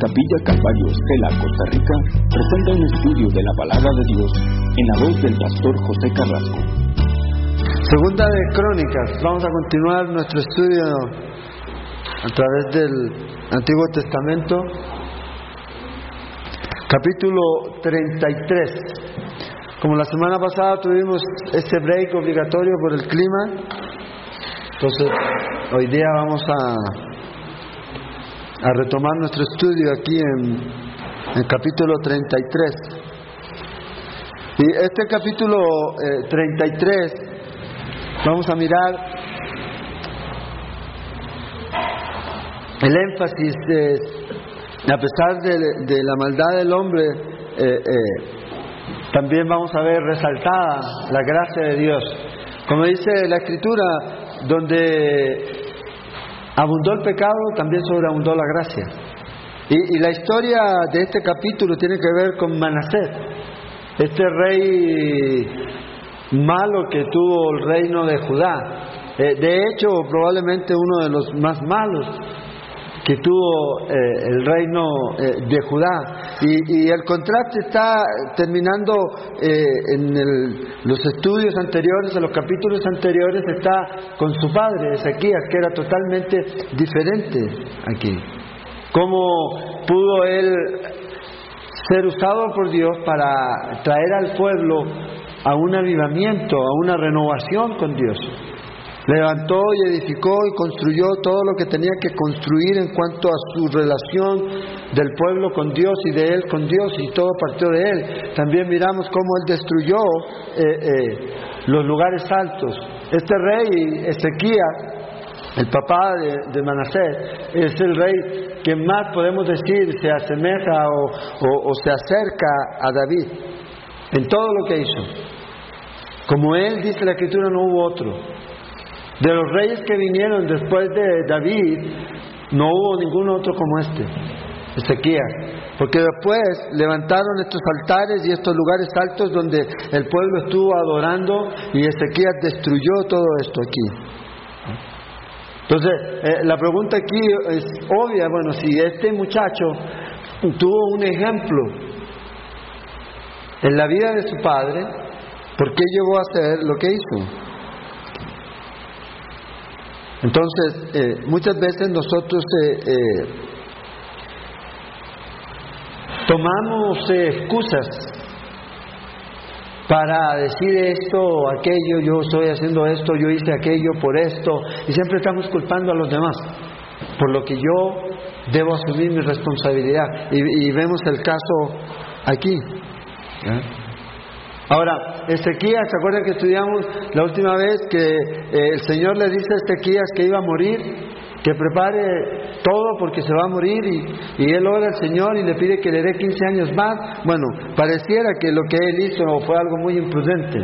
Capilla Calvario Estela, Costa Rica, presenta un estudio de la palabra de Dios en la voz del pastor José Carrasco. Segunda de Crónicas, vamos a continuar nuestro estudio a través del Antiguo Testamento, capítulo 33. Como la semana pasada tuvimos ese break obligatorio por el clima, entonces hoy día vamos a a retomar nuestro estudio aquí en el capítulo 33. Y este capítulo 33 eh, vamos a mirar el énfasis de, a pesar de, la maldad del hombre, eh, eh, también vamos a ver resaltada la gracia de Dios. Como dice la escritura, donde abundó el pecado, también sobreabundó la gracia. Y, la historia de este capítulo tiene que ver con Manasés, este rey malo que tuvo el reino de Judá. Eh, de hecho, probablemente uno de los más malos que tuvo eh, el reino eh, de Judá. Y, el contraste está terminando eh, en los estudios anteriores, en los capítulos anteriores, está con su padre, Ezequías, que era totalmente diferente aquí. Cómo pudo él ser usado por Dios para traer al pueblo a un avivamiento, a una renovación con Dios. Levantó y edificó y construyó todo lo que tenía que construir en cuanto a su relación del pueblo con Dios y de él con Dios y todo partió de él. También miramos cómo él destruyó eh, eh, los lugares altos. Este rey Ezequías, el papá de, Manasés, es el rey que más podemos decir se asemeja o se acerca a David en todo lo que hizo. Como él dice la escritura no hubo otro. De los reyes que vinieron después de David, no hubo ningún otro como este, Ezequías. Porque después levantaron estos altares y estos lugares altos donde el pueblo estuvo adorando y Ezequías destruyó todo esto aquí. Entonces, eh, la pregunta aquí es obvia, bueno, si este muchacho tuvo un ejemplo en la vida de su padre, ¿por qué llegó a hacer lo que hizo? Entonces, eh, muchas veces nosotros eh, eh, tomamos excusas para decir esto, aquello, yo estoy haciendo esto, yo hice aquello por esto, y siempre estamos culpando a los demás por lo que yo debo asumir mi responsabilidad. Y, vemos el caso aquí. Ahora, Ezequías, ¿se acuerdan que estudiamos la última vez que eh, el Señor le dice a Ezequías que iba a morir, que prepare todo porque se va a morir y, él ora al Señor y le pide que le dé 15 años más? Bueno, pareciera que lo que él hizo fue algo muy imprudente.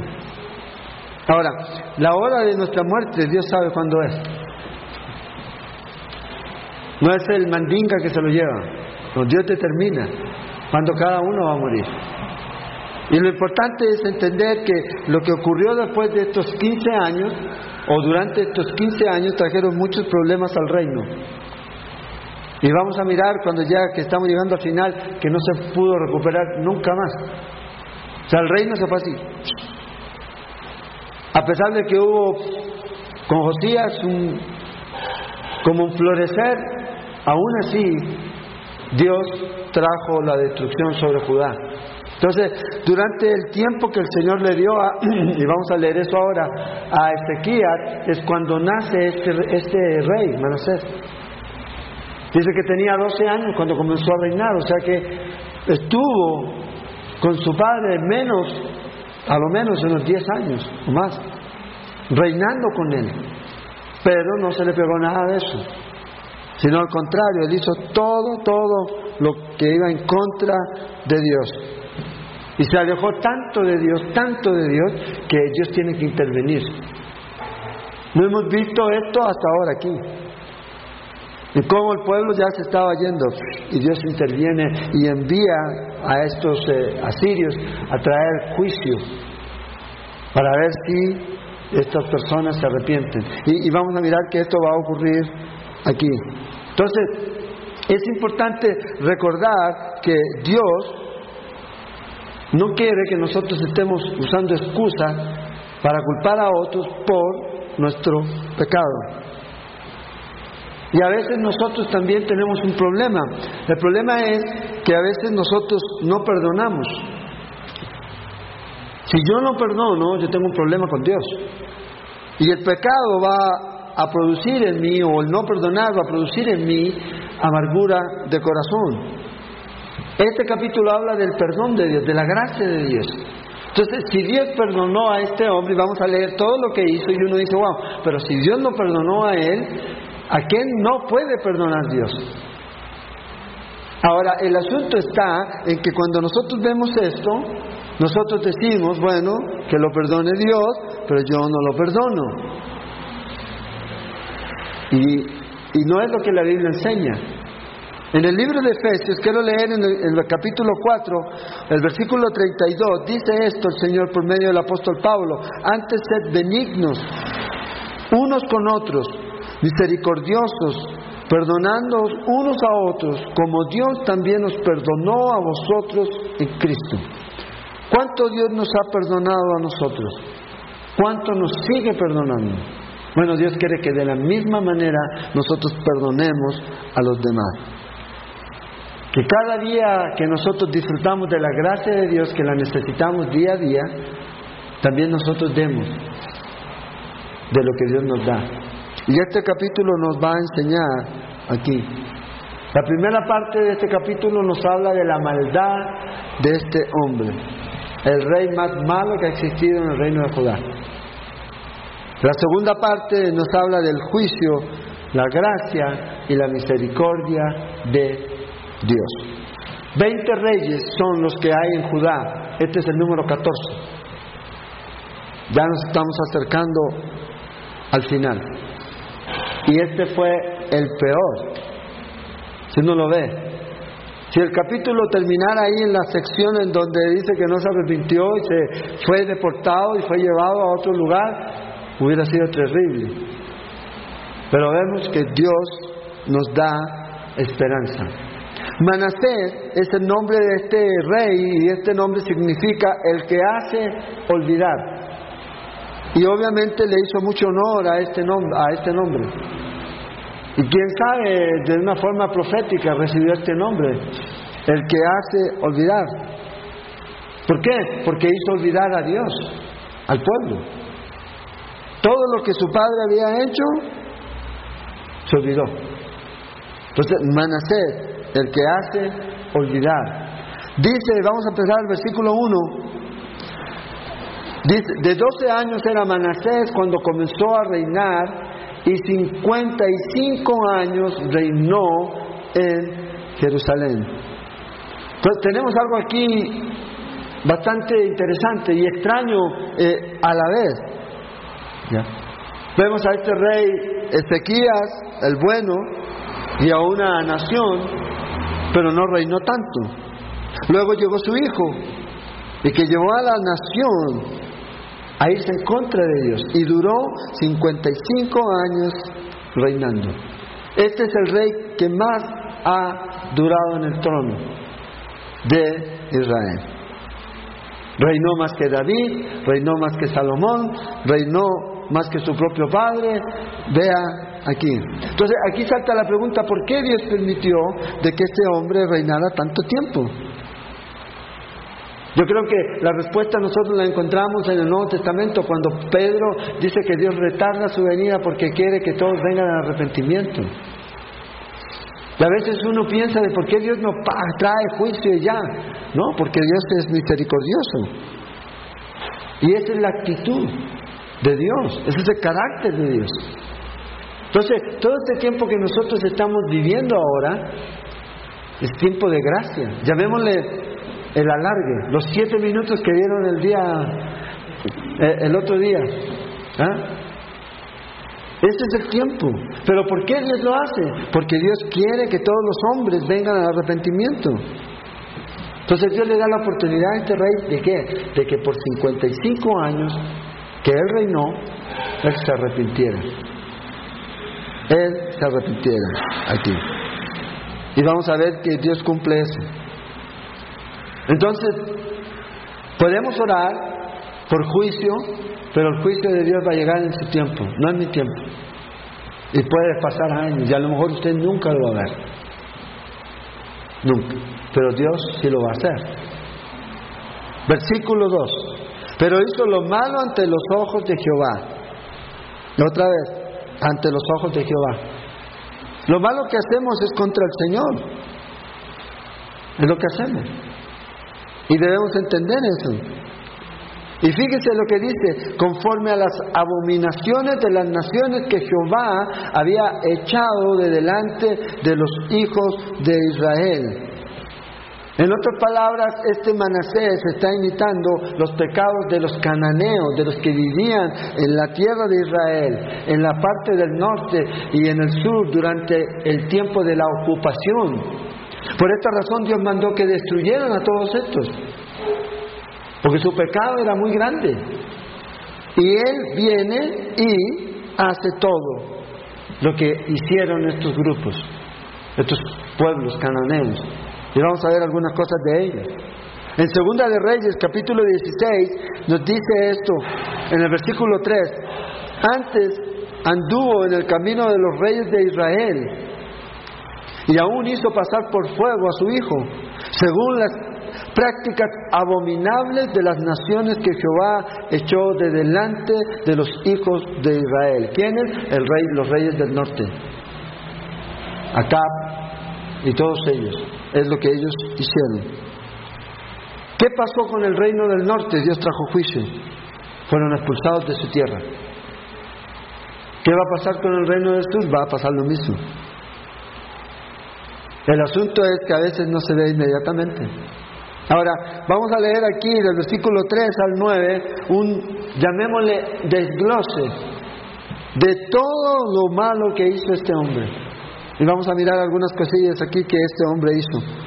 Ahora, la hora de nuestra muerte, Dios sabe cuándo es. No es el mandinga que se lo lleva, no, Dios determina cuando cada uno va a morir. Y lo importante es entender que lo que ocurrió después de estos 15 años, o durante estos 15 años, trajeron muchos problemas al reino. Y vamos a mirar cuando ya que estamos llegando al final, que no se pudo recuperar nunca más. O sea, el reino se fue así. A pesar de que hubo con Josías un, como un florecer, aún así Dios trajo la destrucción sobre Judá. Entonces, durante el tiempo que el Señor le dio a, y vamos a leer eso ahora, a Ezequías, es cuando nace este, este rey, Manasés. Dice que tenía 12 años cuando comenzó a reinar, o sea que estuvo con su padre menos, a lo menos unos 10 años o más, reinando con él. Pero no se le pegó nada de eso, sino al contrario, él hizo todo, todo lo que iba en contra de Dios. Y se alejó tanto de Dios, tanto de Dios, que Dios tiene que intervenir. No hemos visto esto hasta ahora aquí. Y cómo el pueblo ya se estaba yendo y Dios interviene y envía a estos eh, asirios a traer juicio para ver si estas personas se arrepienten. Y, y vamos a mirar que esto va a ocurrir aquí. Entonces, es importante recordar que Dios no quiere que nosotros estemos usando excusa para culpar a otros por nuestro pecado. Y a veces nosotros también tenemos un problema. El problema es que a veces nosotros no perdonamos. Si yo no perdono, yo tengo un problema con Dios. Y el pecado va a producir en mí, o el no perdonar va a producir en mí amargura de corazón. Este capítulo habla del perdón de Dios, de la gracia de Dios. Entonces, si Dios perdonó a este hombre, vamos a leer todo lo que hizo, y uno dice, wow, pero si Dios no perdonó a él, ¿a quién no puede perdonar Dios? Ahora, el asunto está en que cuando nosotros vemos esto, nosotros decimos, bueno, que lo perdone Dios, pero yo no lo perdono. Y, y no es lo que la Biblia enseña. En el libro de Efesios, quiero leer en el, capítulo 4, el versículo 32, dice esto el Señor por medio del apóstol Pablo, antes sed benignos unos con otros, misericordiosos, perdonando unos a otros, como Dios también nos perdonó a vosotros en Cristo. ¿Cuánto Dios nos ha perdonado a nosotros? ¿Cuánto nos sigue perdonando? Bueno, Dios quiere que de la misma manera nosotros perdonemos a los demás. Que cada día que nosotros disfrutamos de la gracia de Dios, que la necesitamos día a día, también nosotros demos de lo que Dios nos da. Y este capítulo nos va a enseñar aquí. La primera parte de este capítulo nos habla de la maldad de este hombre, el rey más malo que ha existido en el reino de Judá. La segunda parte nos habla del juicio, la gracia y la misericordia de Dios. Veinte reyes son los que hay en Judá. Este es el número 14. Ya nos estamos acercando al final. Y este fue el peor. Si uno lo ve. Si el capítulo terminara ahí en la sección en donde dice que no se arrepintió y se fue deportado y fue llevado a otro lugar, hubiera sido terrible. Pero vemos que Dios nos da esperanza. Manasés es el nombre de este rey y este nombre significa el que hace olvidar. Y obviamente le hizo mucho honor a este nombre. A este nombre. Y quién sabe, de una forma profética recibió este nombre, el que hace olvidar. ¿Por qué? Porque hizo olvidar a Dios, al pueblo. Todo lo que su padre había hecho, se olvidó. Entonces, Manasés el que hace olvidar. Dice, vamos a empezar el versículo 1. Dice, de 12 años era Manasés cuando comenzó a reinar y 55 años reinó en Jerusalén. Entonces tenemos algo aquí bastante interesante y extraño eh, a la vez. Vemos a este rey Ezequías, el bueno, y a una nación pero no reinó tanto. Luego llegó su hijo, y que llevó a la nación a irse en contra de Dios, y duró 55 años reinando. Este es el rey que más ha durado en el trono de Israel. Reinó más que David, reinó más que Salomón, reinó más que su propio padre. Vea aquí. Entonces aquí salta la pregunta, ¿por qué Dios permitió de que este hombre reinara tanto tiempo? Yo creo que la respuesta nosotros la encontramos en el Nuevo Testamento cuando Pedro dice que Dios retarda su venida porque quiere que todos vengan al arrepentimiento. Y a veces uno piensa de por qué Dios no trae juicio ya, ¿no? Porque Dios es misericordioso. Y esa es la actitud de Dios, ese es el carácter de Dios. Entonces, todo este tiempo que nosotros estamos viviendo ahora es tiempo de gracia. Llamémosle el alargue, los siete minutos que dieron el día, eh, el otro día. ¿ah? Ese es el tiempo. Pero ¿por qué Dios lo hace? Porque Dios quiere que todos los hombres vengan al arrepentimiento. Entonces Dios le da la oportunidad a este rey de qué? De que por 55 años que él reinó, él se arrepintiera él se arrepintiera aquí. Y vamos a ver que Dios cumple eso. Entonces, podemos orar por juicio, pero el juicio de Dios va a llegar en su tiempo, no en mi tiempo. Y puede pasar años, y a lo mejor usted nunca lo va a ver. Nunca. Pero Dios sí lo va a hacer. Versículo 2. Pero hizo lo malo ante los ojos de Jehová. Otra vez, ante los ojos de Jehová. Lo malo que hacemos es contra el Señor. Es lo que hacemos. Y debemos entender eso. Y fíjese lo que dice, conforme a las abominaciones de las naciones que Jehová había echado de delante de los hijos de Israel. En otras palabras, este Manasés está imitando los pecados de los cananeos, de los que vivían en la tierra de Israel, en la parte del norte y en el sur durante el tiempo de la ocupación. Por esta razón Dios mandó que destruyeran a todos estos, porque su pecado era muy grande. Y Él viene y hace todo lo que hicieron estos grupos, estos pueblos cananeos. Y vamos a ver algunas cosas de ellas. En Segunda de Reyes, capítulo 16, nos dice esto en el versículo 3. Antes anduvo en el camino de los reyes de Israel y aún hizo pasar por fuego a su hijo, según las prácticas abominables de las naciones que Jehová echó de delante de los hijos de Israel. ¿Quiénes? El rey, los reyes del norte. Acab y todos ellos es lo que ellos hicieron. ¿Qué pasó con el reino del norte? Dios trajo juicio. Fueron expulsados de su tierra. ¿Qué va a pasar con el reino del sur? Va a pasar lo mismo. El asunto es que a veces no se ve inmediatamente. Ahora, vamos a leer aquí del versículo 3 al 9 un, llamémosle, desglose de todo lo malo que hizo este hombre. Y vamos a mirar algunas cosillas aquí que este hombre hizo.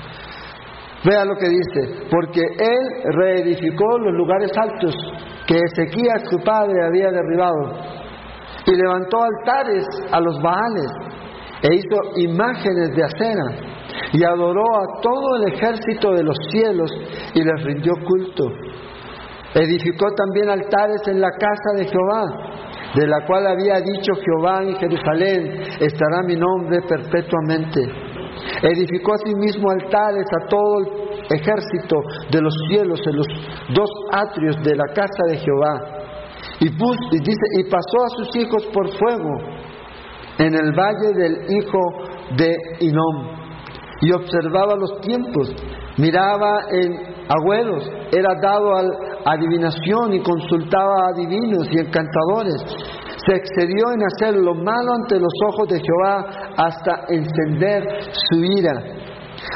Vea lo que dice, porque él reedificó los lugares altos que Ezequías su padre había derribado. Y levantó altares a los Baales. E hizo imágenes de acera. Y adoró a todo el ejército de los cielos y les rindió culto. Edificó también altares en la casa de Jehová de la cual había dicho Jehová en Jerusalén, estará mi nombre perpetuamente. Edificó asimismo altares a todo el ejército de los cielos en los dos atrios de la casa de Jehová. Y, dice, y pasó a sus hijos por fuego en el valle del hijo de Inom. Y observaba los tiempos, miraba en agüeros, era dado al adivinación y consultaba a adivinos y encantadores. Se excedió en hacer lo malo ante los ojos de Jehová hasta encender su ira.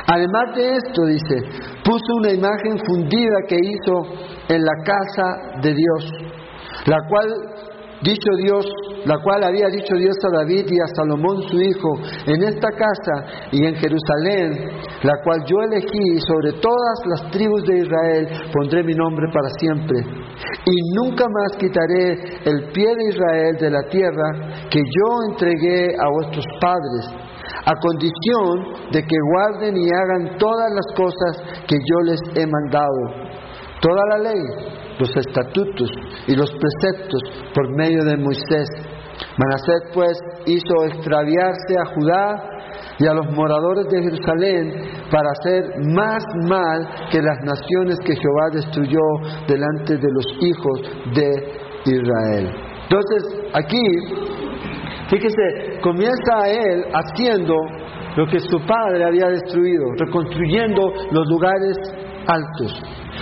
Además de esto, dice, puso una imagen fundida que hizo en la casa de Dios, la cual dicho Dios, la cual había dicho Dios a David y a Salomón su hijo, en esta casa y en Jerusalén, la cual yo elegí sobre todas las tribus de Israel, pondré mi nombre para siempre. Y nunca más quitaré el pie de Israel de la tierra que yo entregué a vuestros padres, a condición de que guarden y hagan todas las cosas que yo les he mandado. Toda la ley los estatutos y los preceptos por medio de Moisés. Manasés pues hizo extraviarse a Judá y a los moradores de Jerusalén para hacer más mal que las naciones que Jehová destruyó delante de los hijos de Israel. Entonces, aquí, fíjese, comienza él haciendo lo que su padre había destruido, reconstruyendo los lugares altos.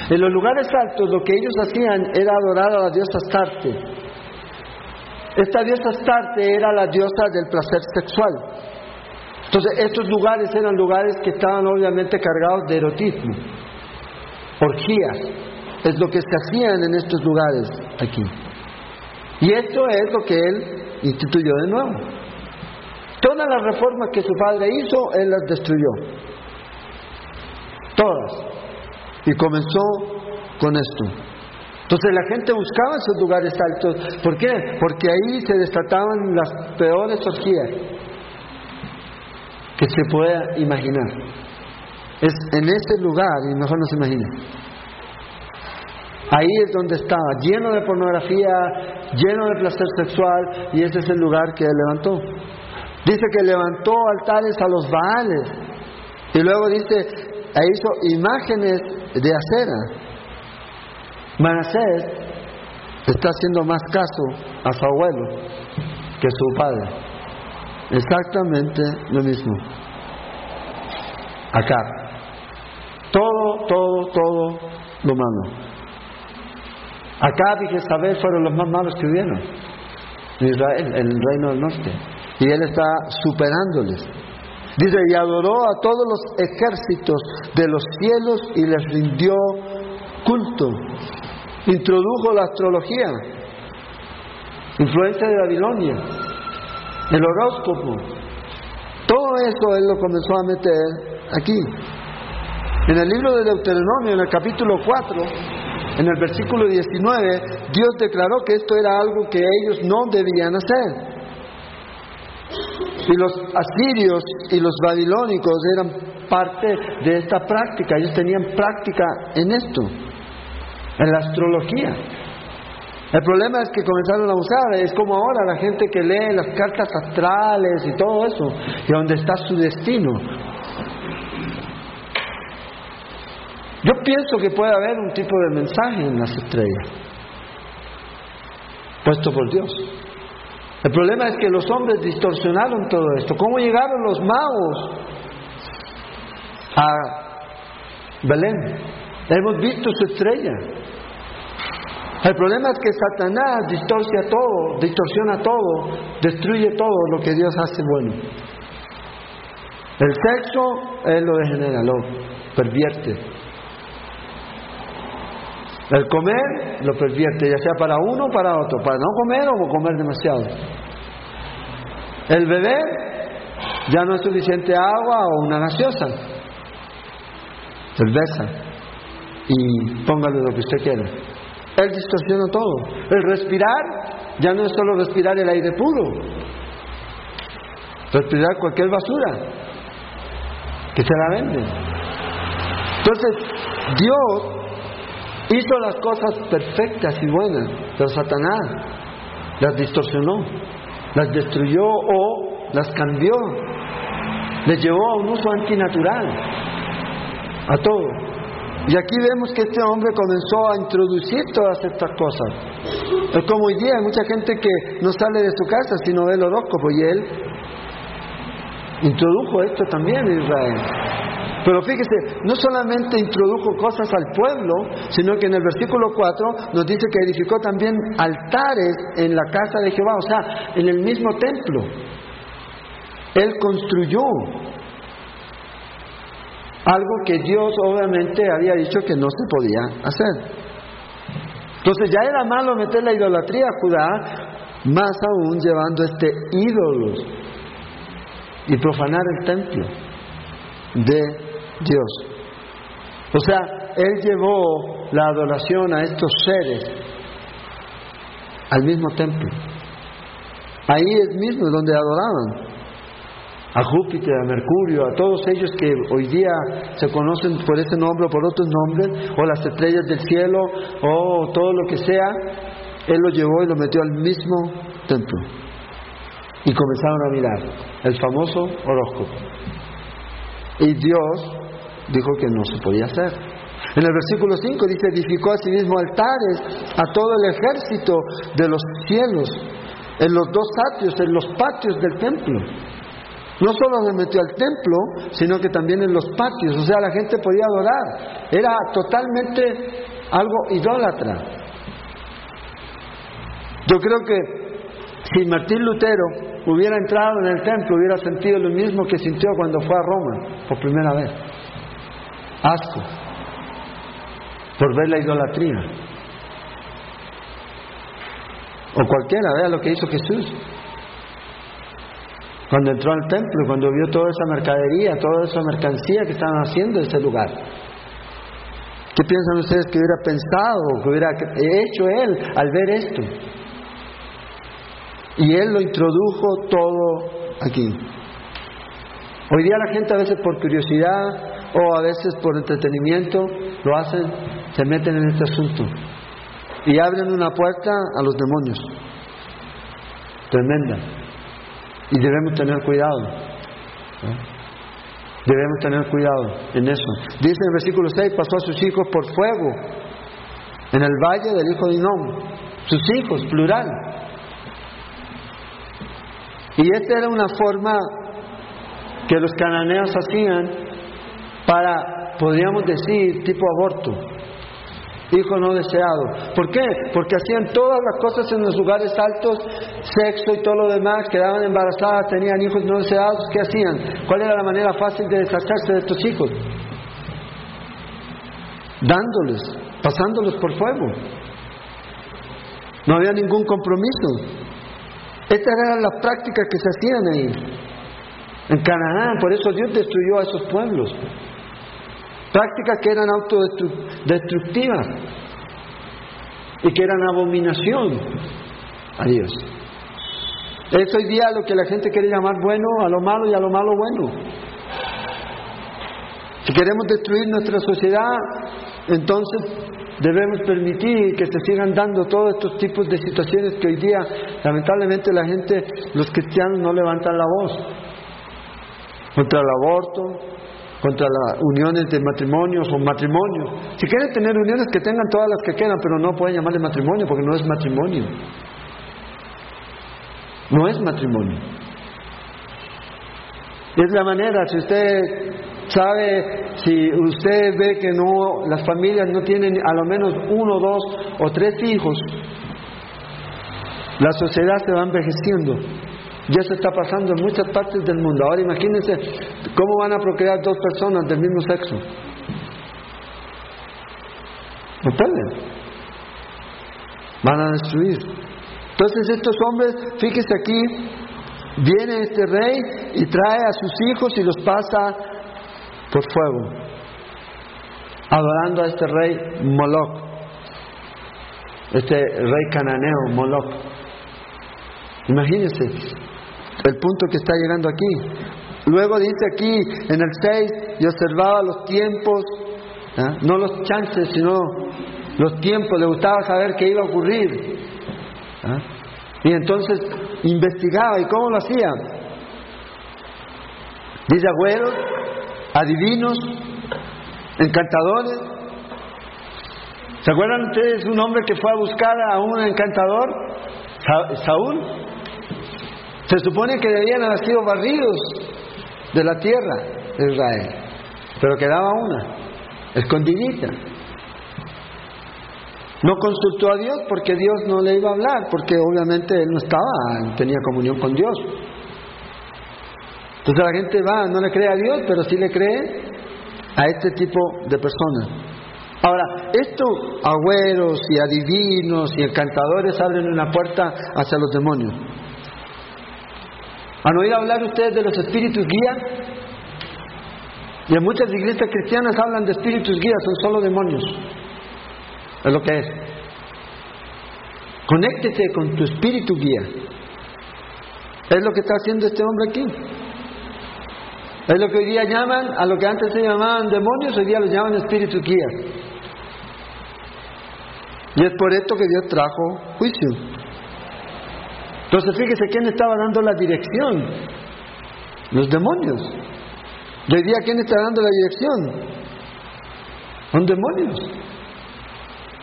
En los lugares altos lo que ellos hacían era adorar a la diosa Astarte. Esta diosa Astarte era la diosa del placer sexual. Entonces estos lugares eran lugares que estaban obviamente cargados de erotismo, orgías. Es lo que se hacían en estos lugares aquí. Y esto es lo que él instituyó de nuevo. Todas las reformas que su padre hizo, él las destruyó. Todas. Y comenzó con esto. Entonces la gente buscaba esos lugares altos. ¿Por qué? Porque ahí se desataban las peores orgías. que se pueda imaginar. Es en ese lugar, y mejor no se imagine. Ahí es donde estaba, lleno de pornografía, lleno de placer sexual, y ese es el lugar que levantó. Dice que levantó altares a los Baales, y luego dice, e hizo imágenes de acera. Manasés está haciendo más caso a su abuelo que a su padre. Exactamente lo mismo. Acá. Todo, todo, todo lo malo. Acá y Jezabel fueron los más malos que hubieron en Israel, en el reino del norte. Y él está superándoles. Dice, y adoró a todos los ejércitos de los cielos y les rindió culto. Introdujo la astrología, influencia de Babilonia, el horóscopo. Todo eso él lo comenzó a meter aquí. En el libro de Deuteronomio, en el capítulo 4, en el versículo 19, Dios declaró que esto era algo que ellos no debían hacer. Y los asirios y los babilónicos eran parte de esta práctica, ellos tenían práctica en esto, en la astrología. El problema es que comenzaron a usar, es como ahora la gente que lee las cartas astrales y todo eso, y donde está su destino. Yo pienso que puede haber un tipo de mensaje en las estrellas, puesto por Dios. El problema es que los hombres distorsionaron todo esto. ¿Cómo llegaron los magos a Belén? Hemos visto su estrella. El problema es que Satanás distorsiona todo, distorsiona todo, destruye todo lo que Dios hace bueno. El sexo, Él lo degenera, lo pervierte. El comer lo pervierte, ya sea para uno o para otro, para no comer o comer demasiado. El beber ya no es suficiente agua o una gaseosa. Cerveza. Y póngale lo que usted quiera. Él distorsiona todo. El respirar ya no es solo respirar el aire puro. Respirar cualquier basura que se la vende. Entonces, Dios Hizo las cosas perfectas y buenas, pero Satanás las distorsionó, las destruyó o las cambió, les llevó a un uso antinatural, a todo. Y aquí vemos que este hombre comenzó a introducir todas estas cosas. Es como hoy día hay mucha gente que no sale de su casa sino ve el horóscopo y él introdujo esto también en Israel. Pero fíjese, no solamente introdujo cosas al pueblo, sino que en el versículo 4 nos dice que edificó también altares en la casa de Jehová, o sea, en el mismo templo. Él construyó algo que Dios obviamente había dicho que no se podía hacer. Entonces ya era malo meter la idolatría a Judá, más aún llevando este ídolo y profanar el templo de Dios. O sea, Él llevó la adoración a estos seres al mismo templo. Ahí es mismo donde adoraban a Júpiter, a Mercurio, a todos ellos que hoy día se conocen por ese nombre o por otros nombres, o las estrellas del cielo, o todo lo que sea, Él lo llevó y lo metió al mismo templo. Y comenzaron a mirar el famoso horóscopo. Y Dios dijo que no se podía hacer. En el versículo 5 dice, edificó a sí mismo altares a todo el ejército de los cielos, en los dos atrios, en los patios del templo. No solo se metió al templo, sino que también en los patios, o sea, la gente podía adorar. Era totalmente algo idólatra. Yo creo que si Martín Lutero hubiera entrado en el templo, hubiera sentido lo mismo que sintió cuando fue a Roma por primera vez asco por ver la idolatría. O cualquiera, vea lo que hizo Jesús. Cuando entró al templo, cuando vio toda esa mercadería, toda esa mercancía que estaban haciendo en ese lugar. ¿Qué piensan ustedes que hubiera pensado, que hubiera hecho él al ver esto? Y él lo introdujo todo aquí. Hoy día la gente a veces por curiosidad o a veces por entretenimiento lo hacen, se meten en este asunto y abren una puerta a los demonios. Tremenda. Y debemos tener cuidado. Debemos tener cuidado en eso. Dice el versículo 6, pasó a sus hijos por fuego en el valle del hijo de Inón. Sus hijos, plural. Y esta era una forma que los cananeos hacían para, podríamos decir, tipo aborto. Hijo no deseado. ¿Por qué? Porque hacían todas las cosas en los lugares altos, sexo y todo lo demás, quedaban embarazadas, tenían hijos no deseados. ¿Qué hacían? ¿Cuál era la manera fácil de deshacerse de estos hijos? Dándoles, pasándolos por fuego. No había ningún compromiso. Estas eran las prácticas que se hacían ahí, en Canaán. Por eso Dios destruyó a esos pueblos. Prácticas que eran autodestructivas y que eran abominación a Dios. Es hoy día lo que la gente quiere llamar bueno a lo malo y a lo malo bueno. Si queremos destruir nuestra sociedad, entonces debemos permitir que se sigan dando todos estos tipos de situaciones que hoy día lamentablemente la gente, los cristianos no levantan la voz contra el aborto, contra las uniones de matrimonios o matrimonios. Si quieren tener uniones, que tengan todas las que quieran, pero no pueden llamarle matrimonio porque no es matrimonio. No es matrimonio. Es la manera, si usted sabe, si usted ve que no, las familias no tienen a lo menos uno, dos o tres hijos, la sociedad se va envejeciendo. Ya se está pasando en muchas partes del mundo. Ahora imagínense cómo van a procrear dos personas del mismo sexo. No pueden. Van a destruir. Entonces estos hombres, fíjese aquí, viene este rey y trae a sus hijos y los pasa por fuego, adorando a este rey Moloch, este rey cananeo Moloch. Imagínense, el punto que está llegando aquí. Luego dice aquí en el 6, y observaba los tiempos, ¿ah? no los chances, sino los tiempos, le gustaba saber qué iba a ocurrir. ¿ah? Y entonces investigaba, ¿y cómo lo hacía? Dice agüeros, adivinos, encantadores. ¿Se acuerdan ustedes un hombre que fue a buscar a un encantador? Saúl. Se supone que debían haber sido barridos de la tierra de Israel, pero quedaba una, escondidita. No consultó a Dios porque Dios no le iba a hablar, porque obviamente él no estaba, tenía comunión con Dios. Entonces la gente va, no le cree a Dios, pero sí le cree a este tipo de personas. Ahora, estos agüeros y adivinos y encantadores abren una puerta hacia los demonios. ¿Han oído hablar ustedes de los espíritus guía? Y en muchas iglesias cristianas hablan de espíritus guía, son solo demonios. Es lo que es. Conéctese con tu espíritu guía. Es lo que está haciendo este hombre aquí. Es lo que hoy día llaman, a lo que antes se llamaban demonios, hoy día los llaman espíritus guías. Y es por esto que Dios trajo juicio. Entonces fíjese quién estaba dando la dirección. Los demonios. Y hoy día quién está dando la dirección. Son demonios.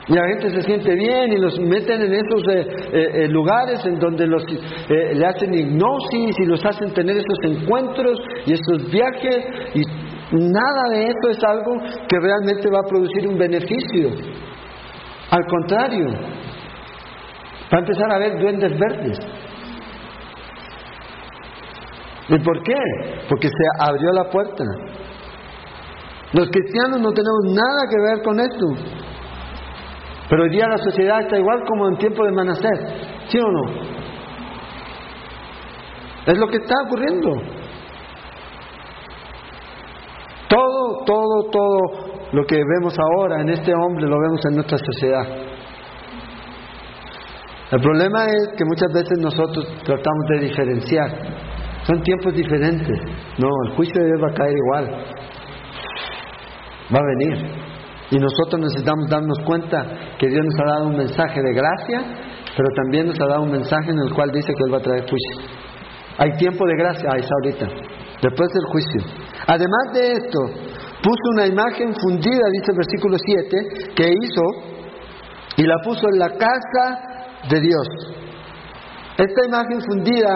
Y la gente se siente bien y los meten en esos eh, eh, eh, lugares en donde los, le hacen hipnosis y los hacen tener esos encuentros y esos viajes y nada de esto es algo que realmente va a producir un beneficio. Al contrario, va a empezar a ver duendes verdes. ¿Y por qué? Porque se abrió la puerta. Los cristianos no tenemos nada que ver con esto. Pero hoy día la sociedad está igual como en tiempo de Manasés, ¿sí o no? Es lo que está ocurriendo. Todo, todo, todo lo que vemos ahora en este hombre lo vemos en nuestra sociedad. El problema es que muchas veces nosotros tratamos de diferenciar son tiempos diferentes. No, el juicio de Dios va a caer igual. Va a venir. Y nosotros necesitamos darnos cuenta que Dios nos ha dado un mensaje de gracia, pero también nos ha dado un mensaje en el cual dice que Él va a traer juicio. Hay tiempo de gracia, ahí está ahorita, después del juicio. Además de esto, puso una imagen fundida, dice el versículo 7, que hizo y la puso en la casa de Dios. Esta imagen fundida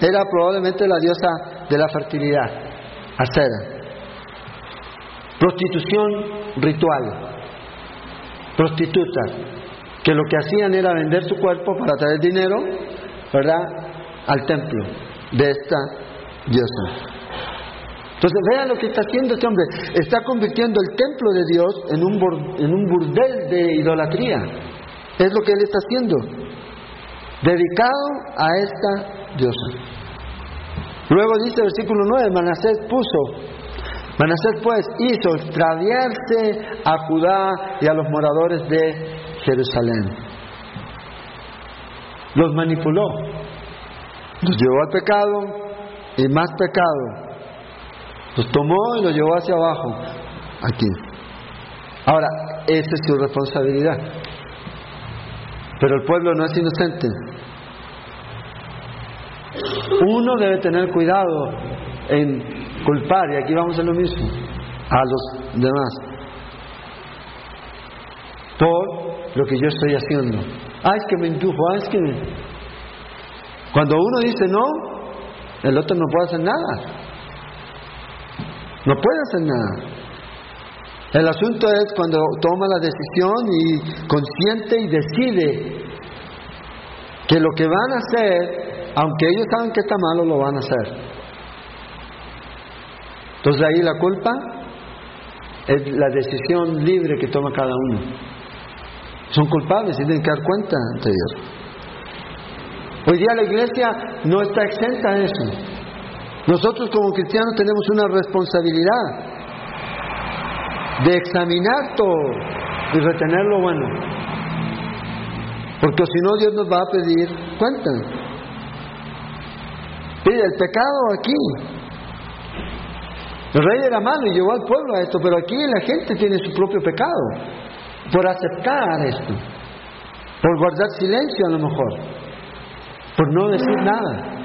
era probablemente la diosa de la fertilidad, Acera. Prostitución ritual, prostitutas, que lo que hacían era vender su cuerpo para traer dinero, ¿verdad?, al templo de esta diosa. Entonces vean lo que está haciendo este hombre. Está convirtiendo el templo de Dios en un, en un burdel de idolatría. Es lo que él está haciendo. Dedicado a esta diosa. Luego dice el versículo 9, Manasés puso, Manasés pues hizo extraviarse a Judá y a los moradores de Jerusalén. Los manipuló, los llevó al pecado y más pecado los tomó y los llevó hacia abajo, aquí. Ahora, esa es su responsabilidad. Pero el pueblo no es inocente. Uno debe tener cuidado en culpar, y aquí vamos a lo mismo, a los demás. Por lo que yo estoy haciendo. Ah, es que me indujo, ah, es que me... Cuando uno dice no, el otro no puede hacer nada. No puede hacer nada. El asunto es cuando toma la decisión y consciente y decide que lo que van a hacer, aunque ellos saben que está malo, lo van a hacer. Entonces ahí la culpa es la decisión libre que toma cada uno. Son culpables y tienen que dar cuenta ante Dios. Hoy día la iglesia no está exenta de eso. Nosotros como cristianos tenemos una responsabilidad de examinar todo y retener lo bueno. Porque si no Dios nos va a pedir cuenta. Pide el pecado aquí. El rey era malo y llevó al pueblo a esto, pero aquí la gente tiene su propio pecado por aceptar esto, por guardar silencio a lo mejor, por no decir nada.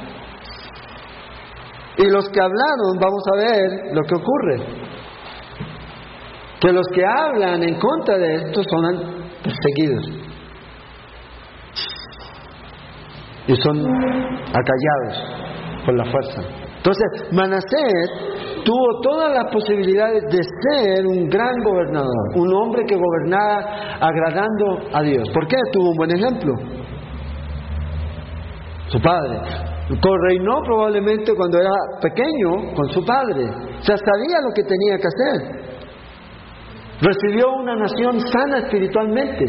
Y los que hablaron, vamos a ver lo que ocurre. Que los que hablan en contra de esto son perseguidos. Y son acallados por la fuerza. Entonces, Manasés tuvo todas las posibilidades de ser un gran gobernador, un hombre que gobernara agradando a Dios. ¿Por qué? Tuvo un buen ejemplo. Su padre. Correinó probablemente cuando era pequeño con su padre. O sea, sabía lo que tenía que hacer. Recibió una nación sana espiritualmente,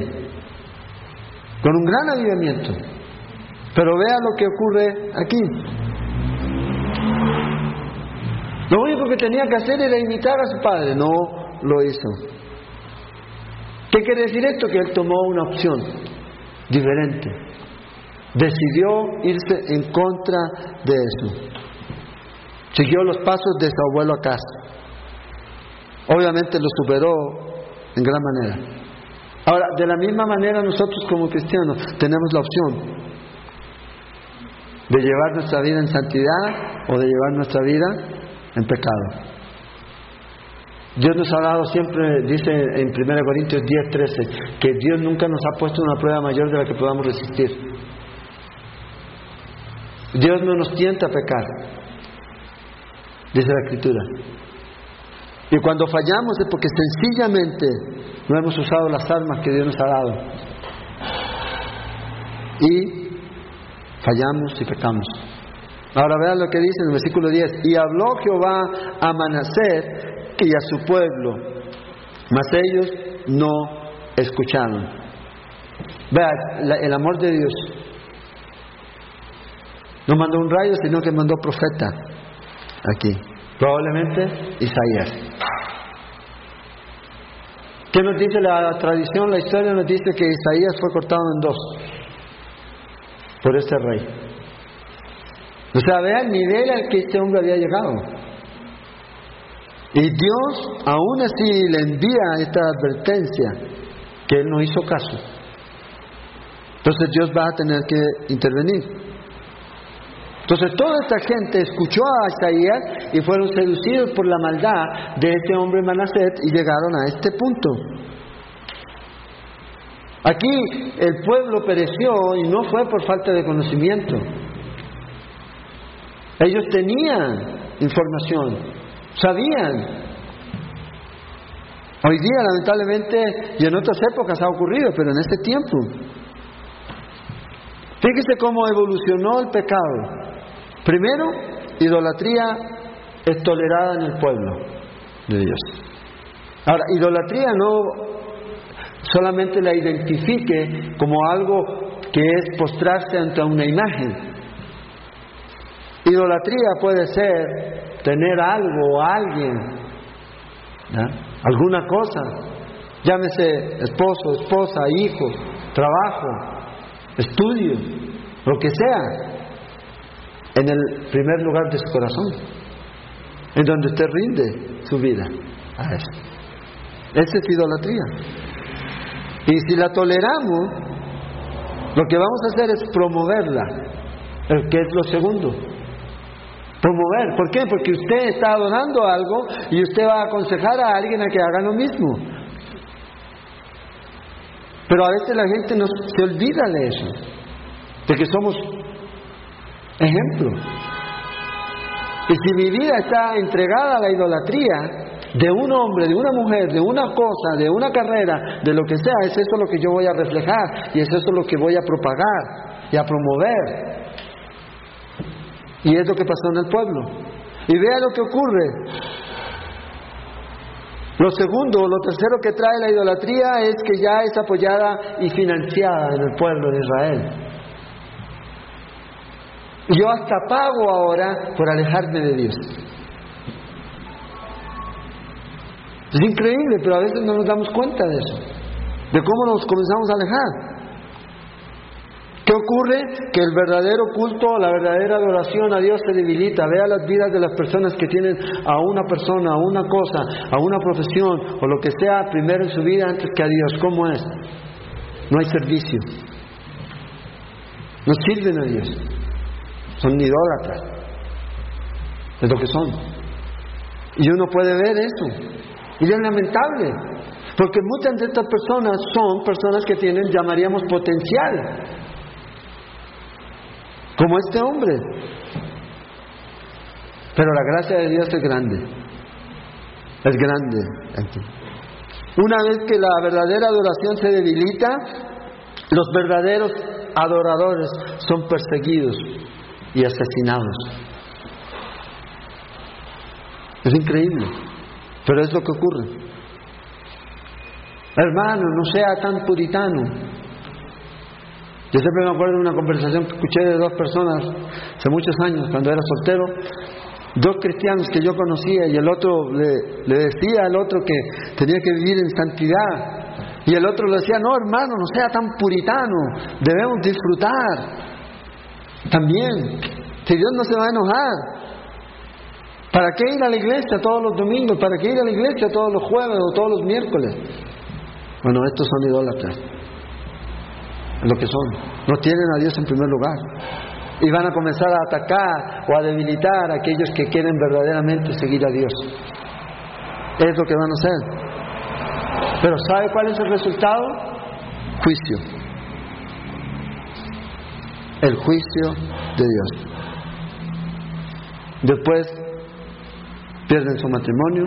con un gran avivamiento. Pero vea lo que ocurre aquí. Lo único que tenía que hacer era imitar a su padre. No lo hizo. ¿Qué quiere decir esto? Que él tomó una opción diferente decidió irse en contra de eso. Siguió los pasos de su abuelo casa Obviamente lo superó en gran manera. Ahora, de la misma manera nosotros como cristianos tenemos la opción de llevar nuestra vida en santidad o de llevar nuestra vida en pecado. Dios nos ha dado siempre, dice en 1 Corintios 10, 13, que Dios nunca nos ha puesto una prueba mayor de la que podamos resistir. Dios no nos tienta a pecar, dice la Escritura. Y cuando fallamos es porque sencillamente no hemos usado las armas que Dios nos ha dado. Y fallamos y pecamos. Ahora vean lo que dice en el versículo 10. Y habló Jehová a Manasés y a su pueblo, mas ellos no escucharon. Vean el amor de Dios no mandó un rayo, sino que mandó profeta aquí. Probablemente Isaías. ¿Qué nos dice la tradición? La historia nos dice que Isaías fue cortado en dos por este rey. O sea, vea el nivel al que este hombre había llegado. Y Dios aún así le envía esta advertencia que él no hizo caso. Entonces Dios va a tener que intervenir. Entonces toda esta gente escuchó a Isaías y fueron seducidos por la maldad de este hombre Manaset y llegaron a este punto. Aquí el pueblo pereció y no fue por falta de conocimiento. Ellos tenían información, sabían. Hoy día lamentablemente y en otras épocas ha ocurrido, pero en este tiempo. Fíjese cómo evolucionó el pecado. Primero, idolatría es tolerada en el pueblo de Dios. Ahora, idolatría no solamente la identifique como algo que es postrarse ante una imagen. Idolatría puede ser tener algo o alguien, alguna cosa, llámese esposo, esposa, hijo, trabajo, estudio, lo que sea, en el primer lugar de su corazón, en donde usted rinde su vida a eso. Esa es idolatría. Y si la toleramos, lo que vamos a hacer es promoverla, que es lo segundo. Promover, ¿por qué? Porque usted está adorando algo y usted va a aconsejar a alguien a que haga lo mismo. Pero a veces la gente nos, se olvida de eso, de que somos ejemplo. Y si mi vida está entregada a la idolatría de un hombre, de una mujer, de una cosa, de una carrera, de lo que sea, es eso lo que yo voy a reflejar y es eso lo que voy a propagar y a promover. Y es lo que pasó en el pueblo. Y vea lo que ocurre. Lo segundo, lo tercero que trae la idolatría es que ya es apoyada y financiada en el pueblo de Israel. Yo hasta pago ahora por alejarme de Dios. Es increíble, pero a veces no nos damos cuenta de eso, de cómo nos comenzamos a alejar. ¿Qué ocurre? Que el verdadero culto, la verdadera adoración a Dios se debilita. Vea las vidas de las personas que tienen a una persona, a una cosa, a una profesión o lo que sea primero en su vida antes que a Dios. ¿Cómo es? No hay servicio. No sirven a Dios. Son idólatras. Es lo que son. Y uno puede ver eso. Y es lamentable. Porque muchas de estas personas son personas que tienen, llamaríamos, potencial. Como este hombre. Pero la gracia de Dios es grande. Es grande. Una vez que la verdadera adoración se debilita, los verdaderos adoradores son perseguidos y asesinados. Es increíble, pero es lo que ocurre. Hermano, no sea tan puritano. Yo siempre me acuerdo de una conversación que escuché de dos personas hace muchos años, cuando era soltero, dos cristianos que yo conocía y el otro le, decía al otro que tenía que vivir en santidad. Y el otro le decía, no hermano, no sea tan puritano, debemos disfrutar. También, si Dios no se va a enojar. ¿Para qué ir a la iglesia todos los domingos? ¿Para qué ir a la iglesia todos los jueves o todos los miércoles? Bueno, estos son idólatras. Lo que son. No tienen a Dios en primer lugar. Y van a comenzar a atacar o a debilitar a aquellos que quieren verdaderamente seguir a Dios. Es lo que van a hacer. Pero ¿sabe cuál es el resultado? Juicio el juicio de Dios. Después pierden su matrimonio,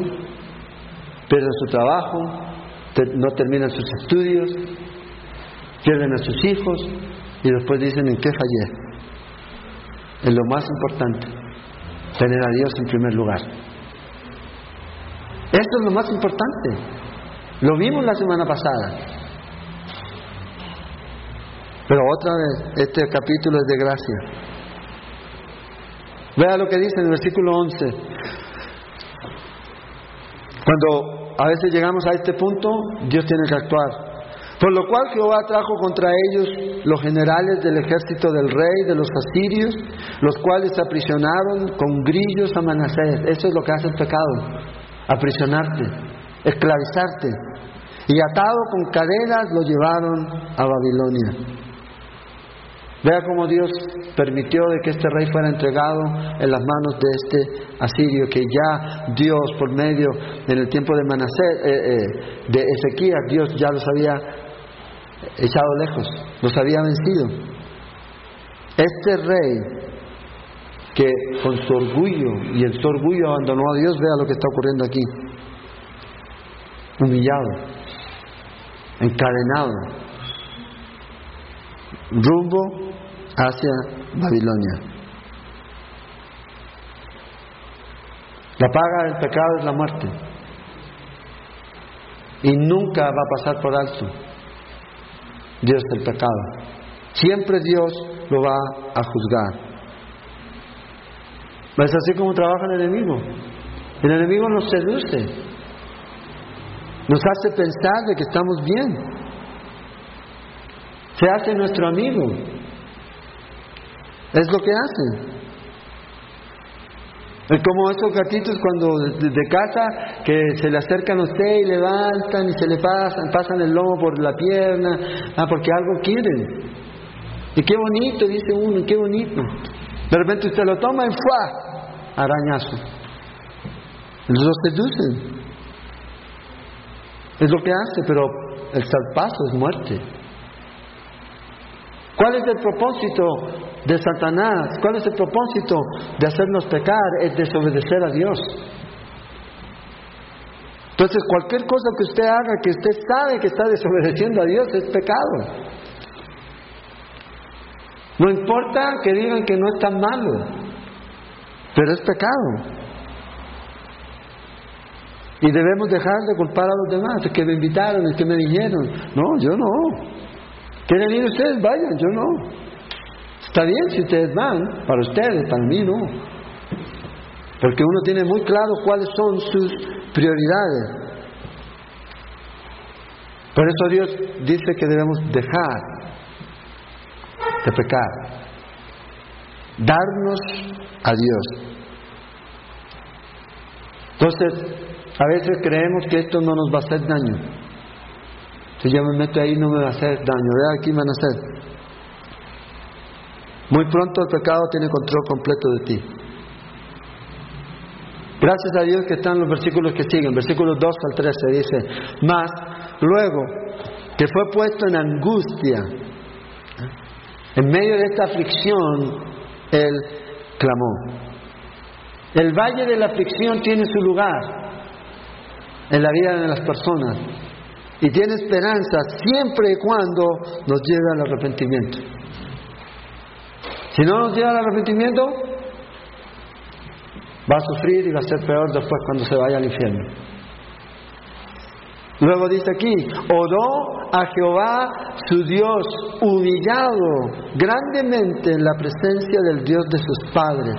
pierden su trabajo, no terminan sus estudios, pierden a sus hijos y después dicen en qué fallé. En lo más importante, tener a Dios en primer lugar. Esto es lo más importante. Lo vimos la semana pasada. Pero otra vez, este capítulo es de gracia. Vea lo que dice en el versículo 11. Cuando a veces llegamos a este punto, Dios tiene que actuar. Por lo cual Jehová trajo contra ellos los generales del ejército del rey de los asirios, los cuales aprisionaron con grillos a Manasés. Eso es lo que hace el pecado, aprisionarte, esclavizarte. Y atado con cadenas lo llevaron a Babilonia. Vea cómo Dios permitió de que este rey fuera entregado en las manos de este asirio, que ya Dios por medio, en el tiempo de Manasés, eh, eh, de Ezequías, Dios ya los había echado lejos, los había vencido. Este rey que con su orgullo y en su orgullo abandonó a Dios, vea lo que está ocurriendo aquí. Humillado, encadenado, rumbo hacia Babilonia. La paga del pecado es la muerte. Y nunca va a pasar por alto Dios el pecado. Siempre Dios lo va a juzgar. Es así como trabaja el enemigo. El enemigo nos seduce, nos hace pensar de que estamos bien. Se hace nuestro amigo. Es lo que hace. Es como esos gatitos cuando de, casa que se le acercan a usted y levantan y se le pasan, pasan el lomo por la pierna, ah, porque algo quieren. Y qué bonito, dice uno, qué bonito. De repente usted lo toma y ¡fua! Arañazo. Los seducen. Es lo que hace, pero el salpazo es muerte. ¿Cuál es el propósito de Satanás? ¿Cuál es el propósito de hacernos pecar? Es desobedecer a Dios. Entonces, cualquier cosa que usted haga que usted sabe que está desobedeciendo a Dios es pecado. No importa que digan que no es tan malo, pero es pecado. Y debemos dejar de culpar a los demás, que me invitaron, que me dijeron. No, yo no. ¿Quieren ir ustedes? Vayan, yo no. Está bien si ustedes van, para ustedes, para mí no. Porque uno tiene muy claro cuáles son sus prioridades. Por eso Dios dice que debemos dejar de pecar, darnos a Dios. Entonces, a veces creemos que esto no nos va a hacer daño. Si yo me meto ahí no me va a hacer daño, vea aquí me van a hacer. Muy pronto el pecado tiene control completo de ti. Gracias a Dios que están los versículos que siguen, versículos 2 al 13 dice, más luego que fue puesto en angustia, en medio de esta aflicción, él clamó. El valle de la aflicción tiene su lugar en la vida de las personas y tiene esperanza siempre y cuando nos lleve al arrepentimiento. Si no nos lleva al arrepentimiento, va a sufrir y va a ser peor después cuando se vaya al infierno. Luego dice aquí, oró a Jehová su Dios humillado grandemente en la presencia del Dios de sus padres.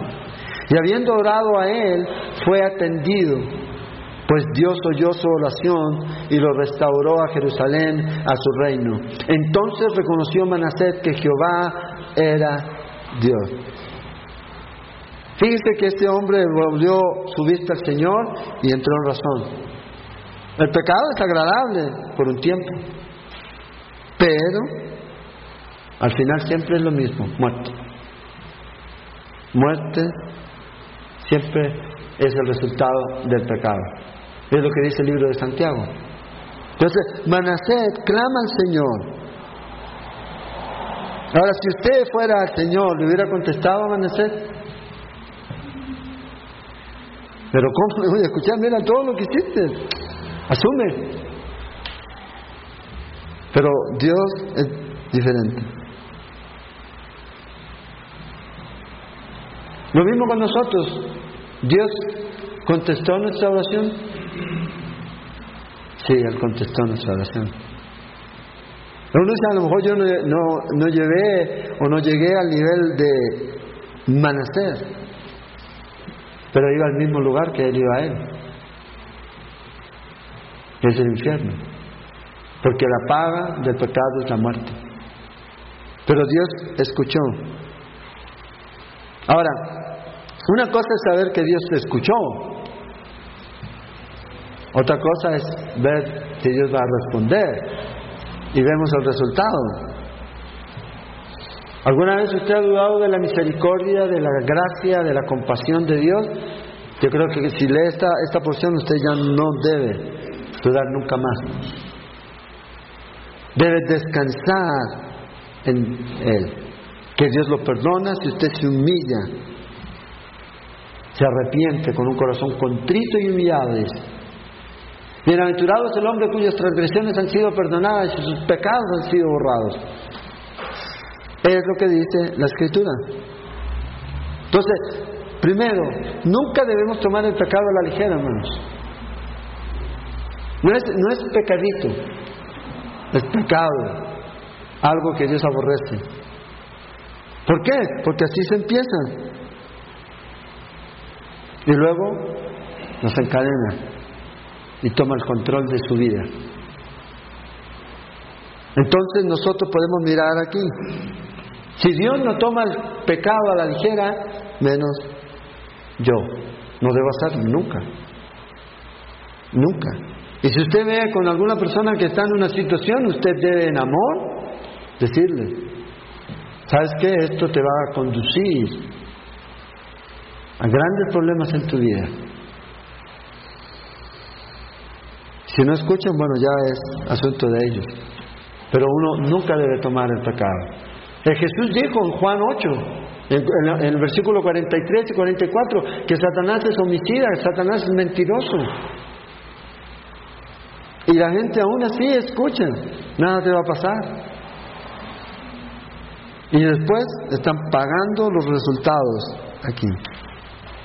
Y habiendo orado a él, fue atendido pues Dios oyó su oración y lo restauró a Jerusalén, a su reino. Entonces reconoció Manasés que Jehová era Dios. Fíjese que este hombre volvió su vista al Señor y entró en razón. El pecado es agradable por un tiempo, pero al final siempre es lo mismo, muerte. Muerte siempre es el resultado del pecado. Es lo que dice el libro de Santiago. Entonces, Manasés clama al Señor. Ahora, si usted fuera al Señor, ¿le hubiera contestado a Manasés? Pero ¿cómo le voy a escuchar? Mira todo lo que hiciste. Asume. Pero Dios es diferente. Lo mismo con nosotros. Dios contestó nuestra oración. Sí, Él contestó nuestra oración. Uno dice, a lo mejor yo no, no, no llevé o no llegué al nivel de Manacer, pero iba al mismo lugar que Él iba a Él, que es el infierno. porque la paga del pecado es la muerte. Pero Dios escuchó. Ahora, una cosa es saber que Dios te escuchó. Otra cosa es ver que Dios va a responder. Y vemos el resultado. ¿Alguna vez usted ha dudado de la misericordia, de la gracia, de la compasión de Dios? Yo creo que si lee esta, esta porción usted ya no debe dudar nunca más. Debe descansar en Él. Que Dios lo perdona si usted se humilla, se arrepiente con un corazón contrito y humillado. Bienaventurado es el hombre cuyas transgresiones han sido perdonadas y sus pecados han sido borrados. Es lo que dice la escritura. Entonces, primero, nunca debemos tomar el pecado a la ligera, hermanos. No es, no es pecadito, es pecado, algo que Dios aborrece. ¿Por qué? Porque así se empieza. Y luego nos encadena y toma el control de su vida. Entonces nosotros podemos mirar aquí si Dios no toma el pecado a la ligera, menos yo. No debo hacerlo nunca. Nunca. Y si usted ve con alguna persona que está en una situación, usted debe en amor decirle, ¿sabes qué? Esto te va a conducir a grandes problemas en tu vida. Si no escuchan, bueno, ya es asunto de ellos. Pero uno nunca debe tomar el pecado. Jesús dijo en Juan 8, en, el versículo 43 y 44, que Satanás es homicida, Satanás es mentiroso. Y la gente aún así escucha, nada te va a pasar. Y después están pagando los resultados aquí.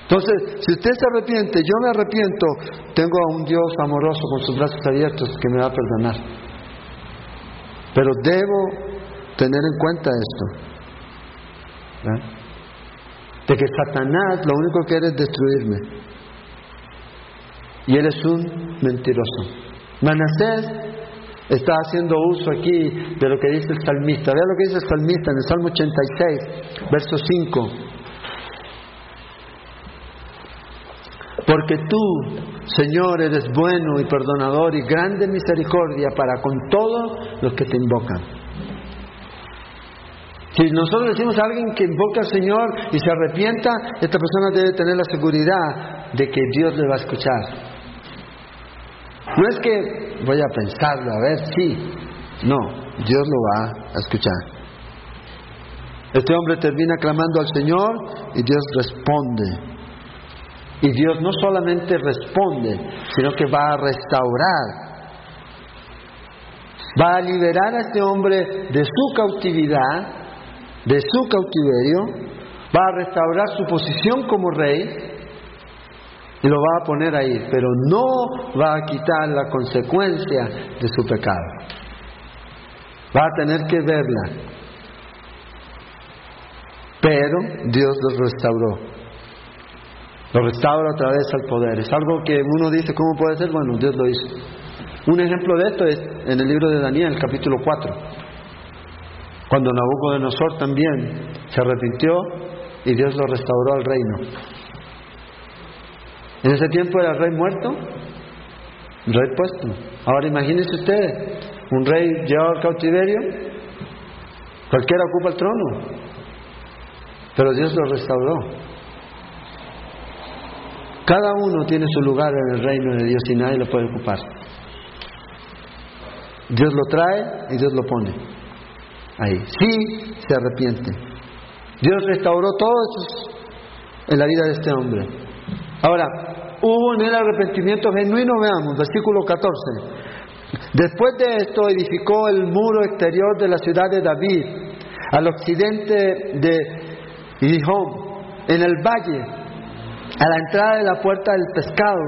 Entonces, si usted se arrepiente, yo me arrepiento, tengo a un Dios amoroso con sus brazos abiertos que me va a perdonar. Pero debo tener en cuenta esto. De que Satanás lo único que quiere es destruirme. Y él es un mentiroso. Manasés está haciendo uso aquí de lo que dice el salmista. Vea lo que dice el salmista en el Salmo 86, verso 5. Porque tú, Señor, eres bueno y perdonador y grande misericordia para con todos los que te invocan. Si nosotros decimos a alguien que invoca al Señor y se arrepienta, esta persona debe tener la seguridad de que Dios le va a escuchar. No es que voy a pensarlo, a ver, sí. No, Dios lo va a escuchar. Este hombre termina clamando al Señor y Dios responde. Y Dios no solamente responde, sino que va a restaurar. Va a liberar a este hombre de su cautividad de su cautiverio, va a restaurar su posición como rey y lo va a poner ahí, pero no va a quitar la consecuencia de su pecado. Va a tener que verla. Pero Dios lo restauró. Lo restaura otra vez al poder. Es algo que uno dice, ¿cómo puede ser? Bueno, Dios lo hizo. Un ejemplo de esto es en el libro de Daniel, capítulo 4. Cuando Nabucodonosor también se arrepintió y Dios lo restauró al reino. En ese tiempo era rey muerto, rey puesto. Ahora imagínense usted, un rey llevado al cautiverio, cualquiera ocupa el trono, pero Dios lo restauró. Cada uno tiene su lugar en el reino de Dios y nadie lo puede ocupar. Dios lo trae y Dios lo pone ahí. Sí se arrepiente. Dios restauró todo eso en la vida de este hombre. Ahora, hubo en el arrepentimiento genuino, veamos, versículo 14. Después de esto edificó el muro exterior de la ciudad de David, al occidente de Gijón, en el valle, a la entrada de la puerta del pescado,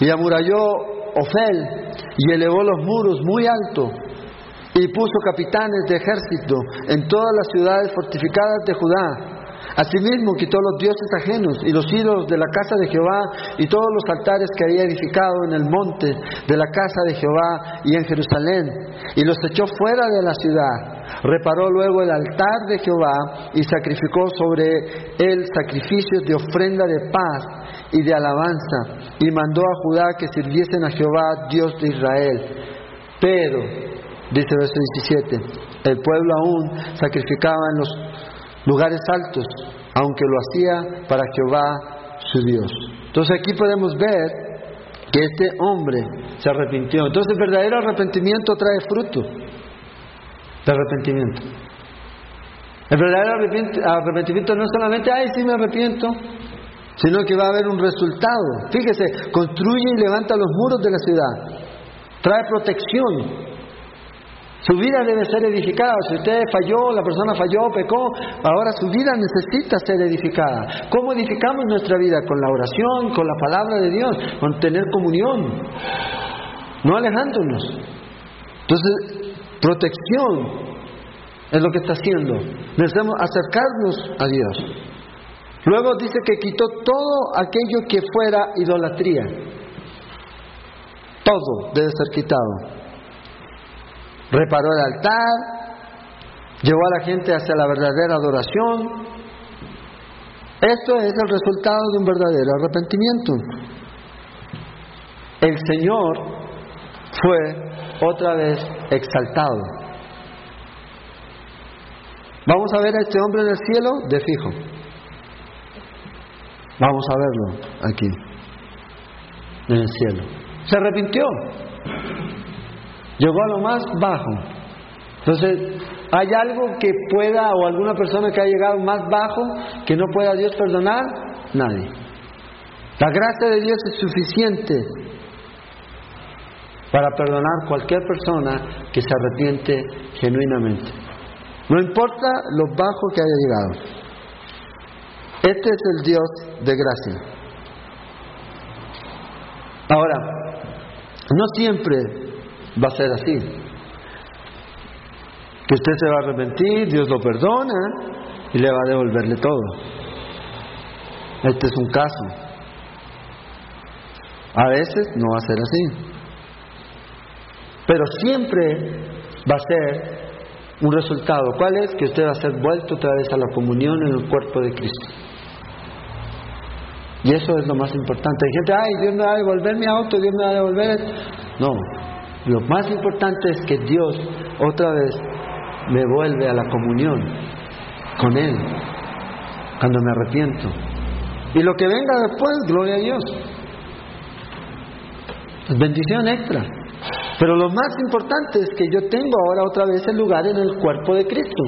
y amuralló Ofel y elevó los muros muy alto y puso capitanes de ejército en todas las ciudades fortificadas de Judá. Asimismo quitó los dioses ajenos y los ídolos de la casa de Jehová y todos los altares que había edificado en el monte de la casa de Jehová y en Jerusalén, y los echó fuera de la ciudad. Reparó luego el altar de Jehová y sacrificó sobre él sacrificios de ofrenda de paz y de alabanza, y mandó a Judá que sirviesen a Jehová, Dios de Israel. Pero, dice verso 17, el pueblo aún sacrificaba en los lugares altos, aunque lo hacía para Jehová su Dios. Entonces aquí podemos ver que este hombre se arrepintió. Entonces el verdadero arrepentimiento trae fruto de arrepentimiento. El verdadero arrepentimiento no es solamente, ay, sí me arrepiento, sino que va a haber un resultado. Fíjese, construye y levanta los muros de la ciudad, trae protección, su vida debe ser edificada. Si usted falló, la persona falló, pecó, ahora su vida necesita ser edificada. ¿Cómo edificamos nuestra vida? Con la oración, con la palabra de Dios, con tener comunión, no alejándonos. Entonces, protección es lo que está haciendo. Necesitamos acercarnos a Dios. Luego dice que quitó todo aquello que fuera idolatría. Todo debe ser quitado reparó el altar, llevó a la gente hacia la verdadera adoración. Esto es el resultado de un verdadero arrepentimiento. El Señor fue otra vez exaltado. Vamos a ver a este hombre en el cielo de fijo. Vamos a verlo aquí, en el cielo. Se arrepintió llegó a lo más bajo. Entonces, ¿hay algo que pueda o alguna persona que ha llegado más bajo que no pueda Dios perdonar? Nadie. La gracia de Dios es suficiente para perdonar cualquier persona que se arrepiente genuinamente. No importa lo bajo que haya llegado. Este es el Dios de gracia. Ahora, no siempre va a ser así. Que usted se va a arrepentir, Dios lo perdona y le va a devolverle todo. Este es un caso. A veces no va a ser así. Pero siempre va a ser un resultado. ¿Cuál es? Que usted va a ser vuelto otra vez a la comunión en el cuerpo de Cristo. Y eso es lo más importante. Hay gente, ay, Dios me va a devolver mi auto, Dios me va a devolver. No, lo más importante es que Dios otra vez me vuelve a la comunión con Él cuando me arrepiento. Y lo que venga después, gloria a Dios. Es bendición extra. Pero lo más importante es que yo tengo ahora otra vez el lugar en el cuerpo de Cristo.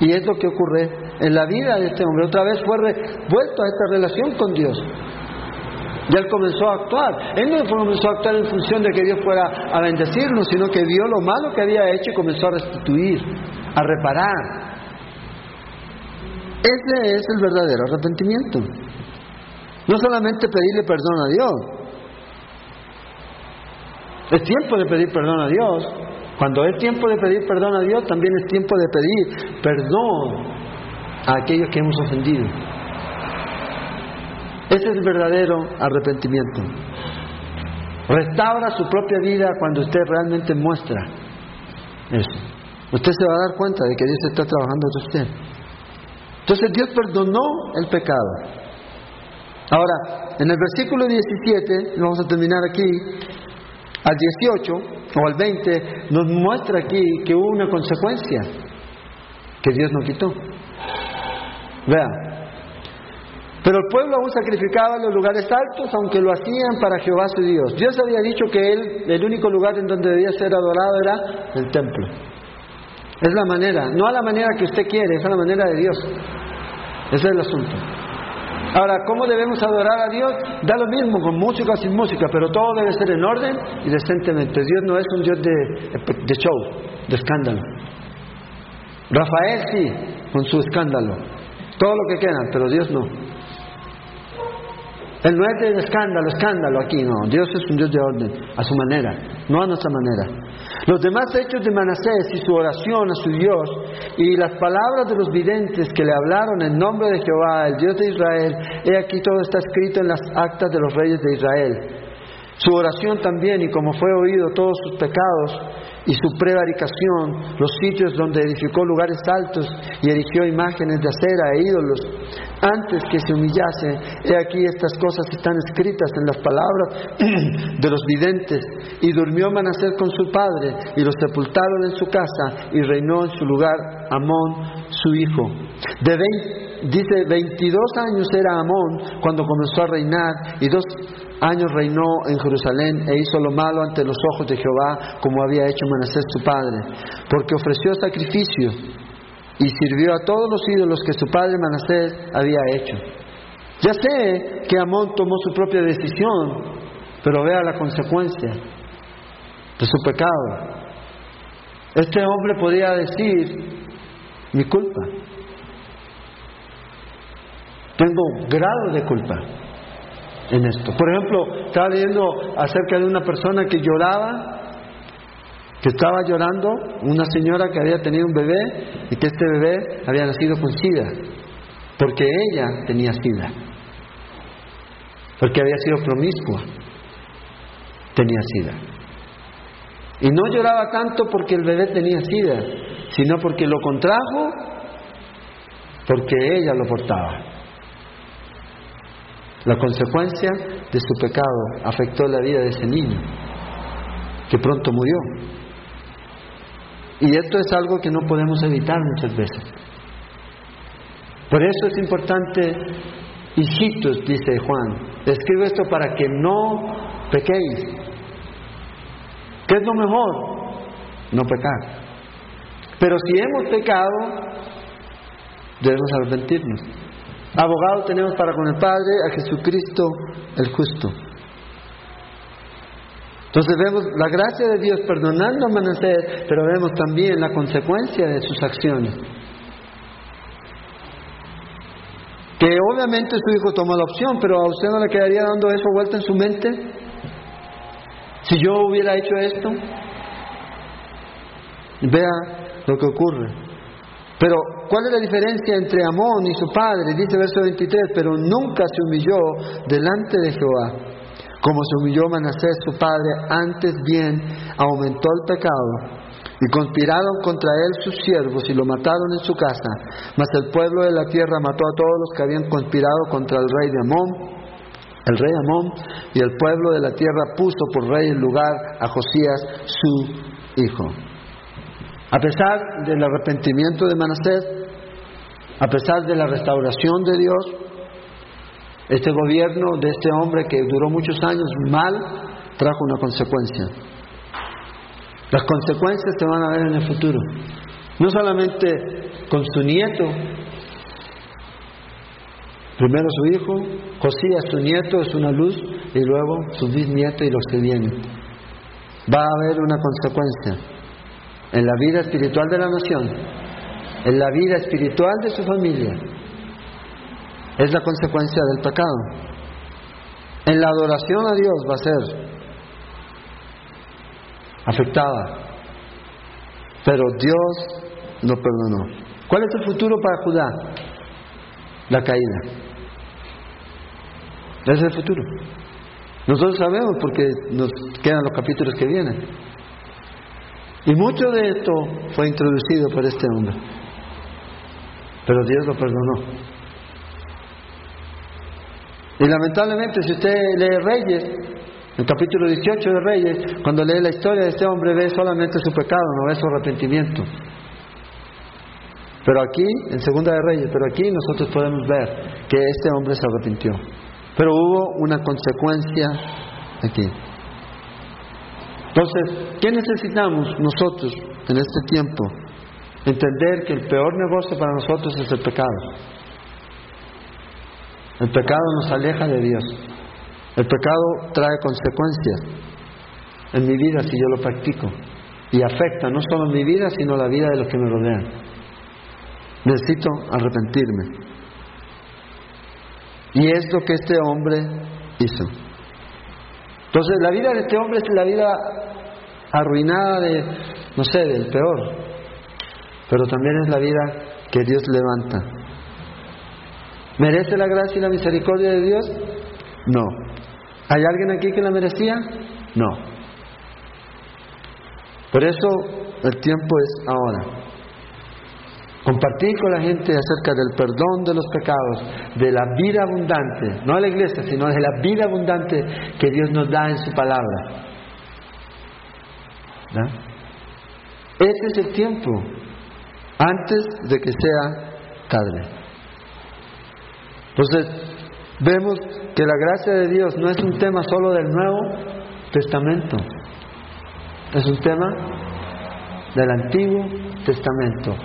Y es lo que ocurre en la vida de este hombre. Otra vez fue vuelto a esta relación con Dios. Y él comenzó a actuar. Él no comenzó a actuar en función de que Dios fuera a bendecirnos, sino que vio lo malo que había hecho y comenzó a restituir, a reparar. Ese es el verdadero arrepentimiento. No solamente pedirle perdón a Dios. Es tiempo de pedir perdón a Dios. Cuando es tiempo de pedir perdón a Dios, también es tiempo de pedir perdón a aquellos que hemos ofendido. Ese es el verdadero arrepentimiento. Restaura su propia vida cuando usted realmente muestra eso. Usted se va a dar cuenta de que Dios está trabajando en usted. Entonces Dios perdonó el pecado. Ahora, en el versículo 17, vamos a terminar aquí, al 18 o al 20, nos muestra aquí que hubo una consecuencia que Dios no quitó. Vea, pero el pueblo aún sacrificaba en los lugares altos, aunque lo hacían para Jehová su Dios. Dios había dicho que él, el único lugar en donde debía ser adorado era el templo. Es la manera, no a la manera que usted quiere, es a la manera de Dios. Ese es el asunto. Ahora, ¿cómo debemos adorar a Dios? Da lo mismo con música o sin música, pero todo debe ser en orden y decentemente. Dios no es un Dios de, de show, de escándalo. Rafael sí, con su escándalo. Todo lo que quieran, pero Dios no. Él no es de escándalo, escándalo aquí, no. Dios es un Dios de orden, a su manera, no a nuestra manera. Los demás hechos de Manasés y su oración a su Dios y las palabras de los videntes que le hablaron en nombre de Jehová, el Dios de Israel, he aquí todo está escrito en las actas de los reyes de Israel. Su oración también y como fue oído todos sus pecados y su prevaricación, los sitios donde edificó lugares altos y erigió imágenes de acera e ídolos, antes que se humillase, he aquí estas cosas están escritas en las palabras de los videntes, y durmió Manasés con su padre, y lo sepultaron en su casa, y reinó en su lugar Amón, su hijo. De dice, 22 años era Amón cuando comenzó a reinar, y dos años reinó en Jerusalén e hizo lo malo ante los ojos de Jehová, como había hecho Manasés su padre, porque ofreció sacrificio y sirvió a todos los ídolos que su padre Manasés había hecho. Ya sé que Amón tomó su propia decisión, pero vea la consecuencia de su pecado. Este hombre podía decir, mi culpa. Tengo grado de culpa en esto. Por ejemplo, estaba leyendo acerca de una persona que lloraba, que estaba llorando, una señora que había tenido un bebé y que este bebé había nacido con sida, porque ella tenía sida, porque había sido promiscua, tenía sida. Y no lloraba tanto porque el bebé tenía sida, sino porque lo contrajo, porque ella lo portaba. La consecuencia de su pecado afectó la vida de ese niño, que pronto murió. Y esto es algo que no podemos evitar muchas veces. Por eso es importante, hijitos, dice Juan, escribo esto para que no pequéis. ¿Qué es lo mejor? No pecar. Pero si hemos pecado, debemos arrepentirnos. Abogado tenemos para con el Padre a Jesucristo el justo. Entonces vemos la gracia de Dios perdonando a Manasés, pero vemos también la consecuencia de sus acciones. Que obviamente su hijo tomó la opción, pero a usted no le quedaría dando eso vuelta en su mente. Si yo hubiera hecho esto, vea lo que ocurre. Pero, ¿cuál es la diferencia entre Amón y su padre? Dice verso 23, pero nunca se humilló delante de Jehová, como se humilló Manasés su padre, antes bien aumentó el pecado. Y conspiraron contra él sus siervos y lo mataron en su casa. Mas el pueblo de la tierra mató a todos los que habían conspirado contra el rey de Amón. El rey Amón y el pueblo de la tierra puso por rey en lugar a Josías su hijo. A pesar del arrepentimiento de Manasés, a pesar de la restauración de Dios, este gobierno de este hombre que duró muchos años mal trajo una consecuencia. Las consecuencias se van a ver en el futuro. No solamente con su nieto, primero su hijo, Josías su nieto es una luz y luego su bisnieto y los que vienen. Va a haber una consecuencia en la vida espiritual de la nación, en la vida espiritual de su familia, es la consecuencia del pecado. En la adoración a Dios va a ser afectada, pero Dios lo perdonó. ¿Cuál es el futuro para Judá? La caída. Ese es el futuro. Nosotros sabemos porque nos quedan los capítulos que vienen. Y mucho de esto fue introducido por este hombre. Pero Dios lo perdonó. Y lamentablemente, si usted lee Reyes, el capítulo 18 de Reyes, cuando lee la historia de este hombre, ve solamente su pecado, no ve su arrepentimiento. Pero aquí, en Segunda de Reyes, pero aquí nosotros podemos ver que este hombre se arrepintió. Pero hubo una consecuencia aquí. Entonces, ¿qué necesitamos nosotros en este tiempo? Entender que el peor negocio para nosotros es el pecado. El pecado nos aleja de Dios. El pecado trae consecuencias en mi vida si yo lo practico. Y afecta no solo mi vida, sino la vida de los que me rodean. Necesito arrepentirme. Y es lo que este hombre hizo. Entonces la vida de este hombre es la vida arruinada de, no sé, del peor. Pero también es la vida que Dios levanta. ¿Merece la gracia y la misericordia de Dios? No. ¿Hay alguien aquí que la merecía? No. Por eso el tiempo es ahora. Compartir con la gente acerca del perdón de los pecados, de la vida abundante, no de la iglesia, sino de la vida abundante que Dios nos da en su palabra. Ese es el tiempo, antes de que sea tarde. Entonces, vemos que la gracia de Dios no es un tema solo del Nuevo Testamento, es un tema del Antiguo Testamento,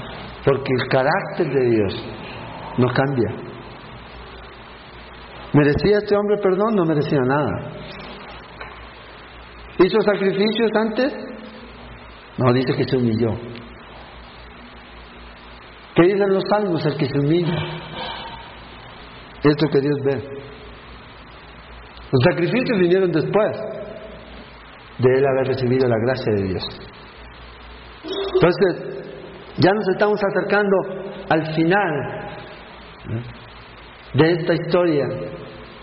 porque el carácter de Dios no cambia. ¿Merecía este hombre perdón? No merecía nada. ¿Hizo sacrificios antes? No, dice que se humilló. ¿Qué dicen los salmos? El que se humilla. Esto que Dios ve. Los sacrificios vinieron después de él haber recibido la gracia de Dios. Entonces, ya nos estamos acercando al final de esta historia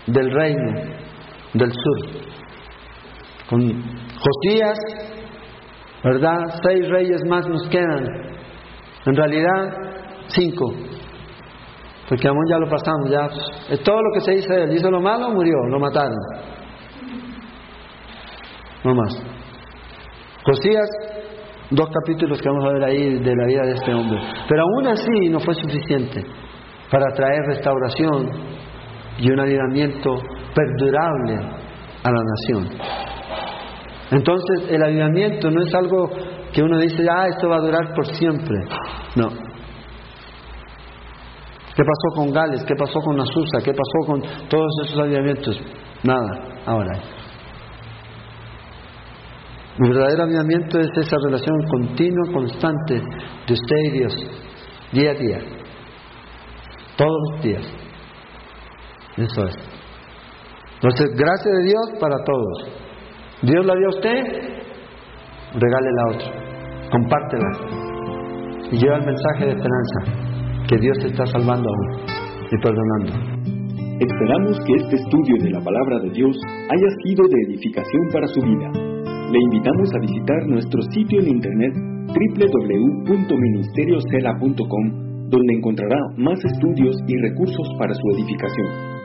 del reino del sur. Con Josías, ¿verdad? Seis reyes más nos quedan. En realidad, cinco. Porque Amón ya lo pasamos, ya. Es todo lo que se dice de él. Hizo lo malo, murió, lo mataron. No más. Josías, dos capítulos que vamos a ver ahí de la vida de este hombre. Pero aún así no fue suficiente para traer restauración y un avivamiento perdurable a la nación. Entonces el avivamiento no es algo que uno dice, ah, esto va a durar por siempre. No, ¿Qué pasó con Gales? ¿Qué pasó con Azusa? ¿Qué pasó con todos esos avivamientos? Nada, ahora. El verdadero avivamiento es esa relación continua, constante de usted y Dios, día a día, todos los días. Eso es. Entonces, gracias de Dios para todos. Dios la dio a usted, regálela a otro, compártela y lleva el mensaje de esperanza que Dios te está salvando aún y perdonando. Esperamos que este estudio de la palabra de Dios haya sido de edificación para su vida. Le invitamos a visitar nuestro sitio en internet www.ministeriosela.com donde encontrará más estudios y recursos para su edificación.